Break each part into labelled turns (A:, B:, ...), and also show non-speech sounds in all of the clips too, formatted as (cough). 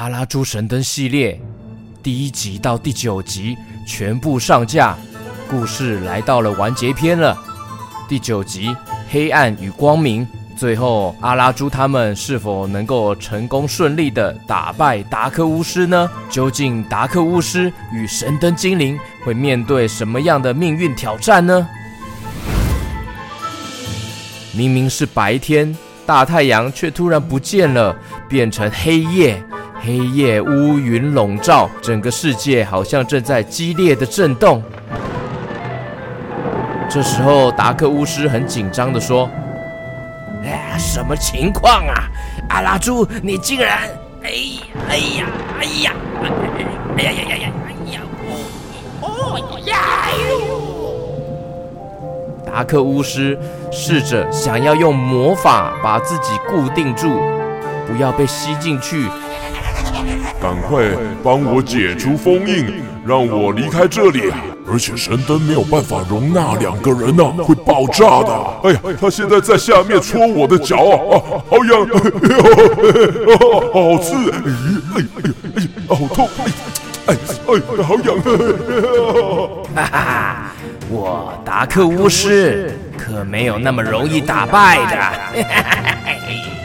A: 阿拉猪神灯系列第一集到第九集全部上架，故事来到了完结篇了。第九集黑暗与光明，最后阿拉猪他们是否能够成功顺利的打败达克巫师呢？究竟达克巫师与神灯精灵会面对什么样的命运挑战呢？明明是白天，大太阳却突然不见了，变成黑夜。黑夜乌云笼罩，整个世界好像正在激烈的震动。这时候，达克巫师很紧张地说：“哎，什么情况啊？阿拉猪，你竟然……哎，哎呀，哎呀，哎呀呀呀呀，哎呀，哦呀哟！”达克巫师试着想要用魔法把自己固定住，不要被吸进去。
B: 赶快帮我解除封印，让我离开这里。而且神灯没有办法容纳两个人呢、会爆炸的。哎呀，他现在在下面戳我的脚啊，好痒，哎 (laughs) 好刺，哎哎哎哎，好痛，哎哎，好痒。
A: 哈哈，我达克巫师可没有那么容易打败的。(laughs)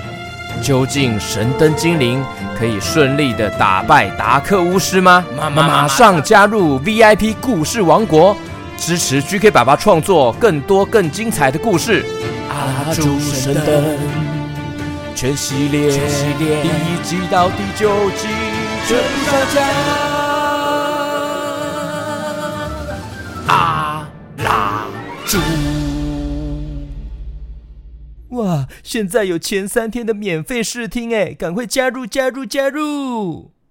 A: 究竟神灯精灵可以顺利的打败达克巫师吗？马马上加入 VIP 故事王国，支持 GK 爸爸创作更多更精彩的故事。阿拉猪神灯全系列，全系列第一集到第九集全部上架。阿拉猪。哇！现在有前三天的免费试听，哎，赶快加入加入加入！